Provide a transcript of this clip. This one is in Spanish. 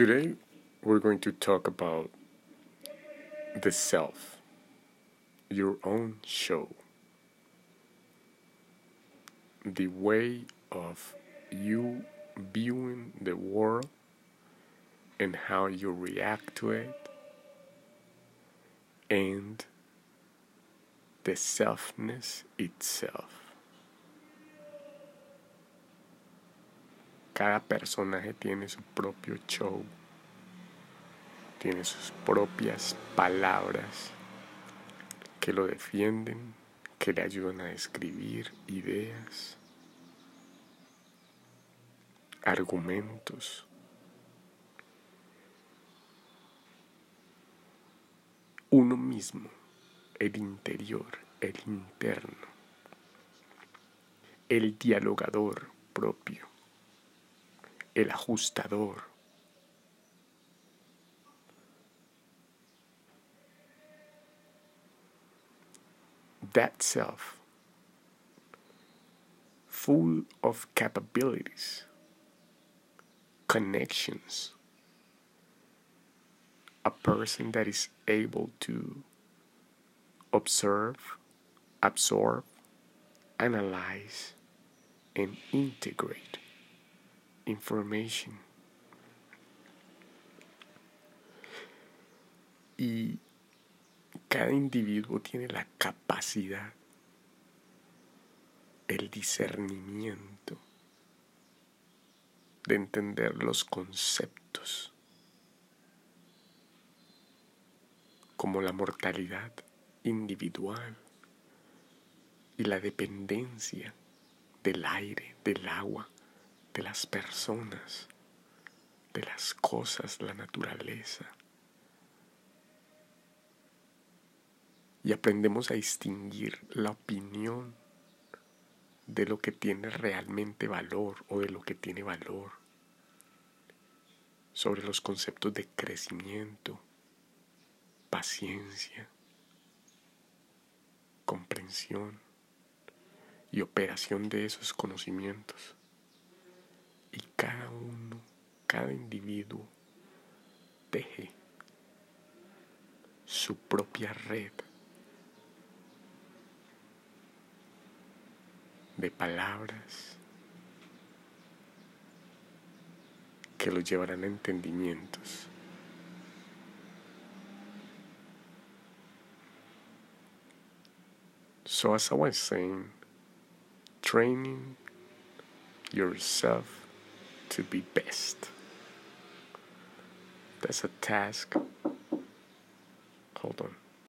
Today we're going to talk about the self, your own show, the way of you viewing the world and how you react to it, and the selfness itself. Cada personaje tiene su propio show, tiene sus propias palabras que lo defienden, que le ayudan a escribir ideas, argumentos. Uno mismo, el interior, el interno, el dialogador propio el ajustador. That self, full of capabilities, connections, a person that is able to observe, absorb, analyze, and integrate information. Y cada individuo tiene la capacidad, el discernimiento de entender los conceptos como la mortalidad individual y la dependencia del aire, del agua, de las personas, de las cosas, la naturaleza. Y aprendemos a distinguir la opinión de lo que tiene realmente valor o de lo que tiene valor, sobre los conceptos de crecimiento, paciencia, comprensión y operación de esos conocimientos y cada uno, cada individuo teje su propia red de palabras que lo llevarán a entendimientos. So as I was saying, training yourself to be best. That's a task.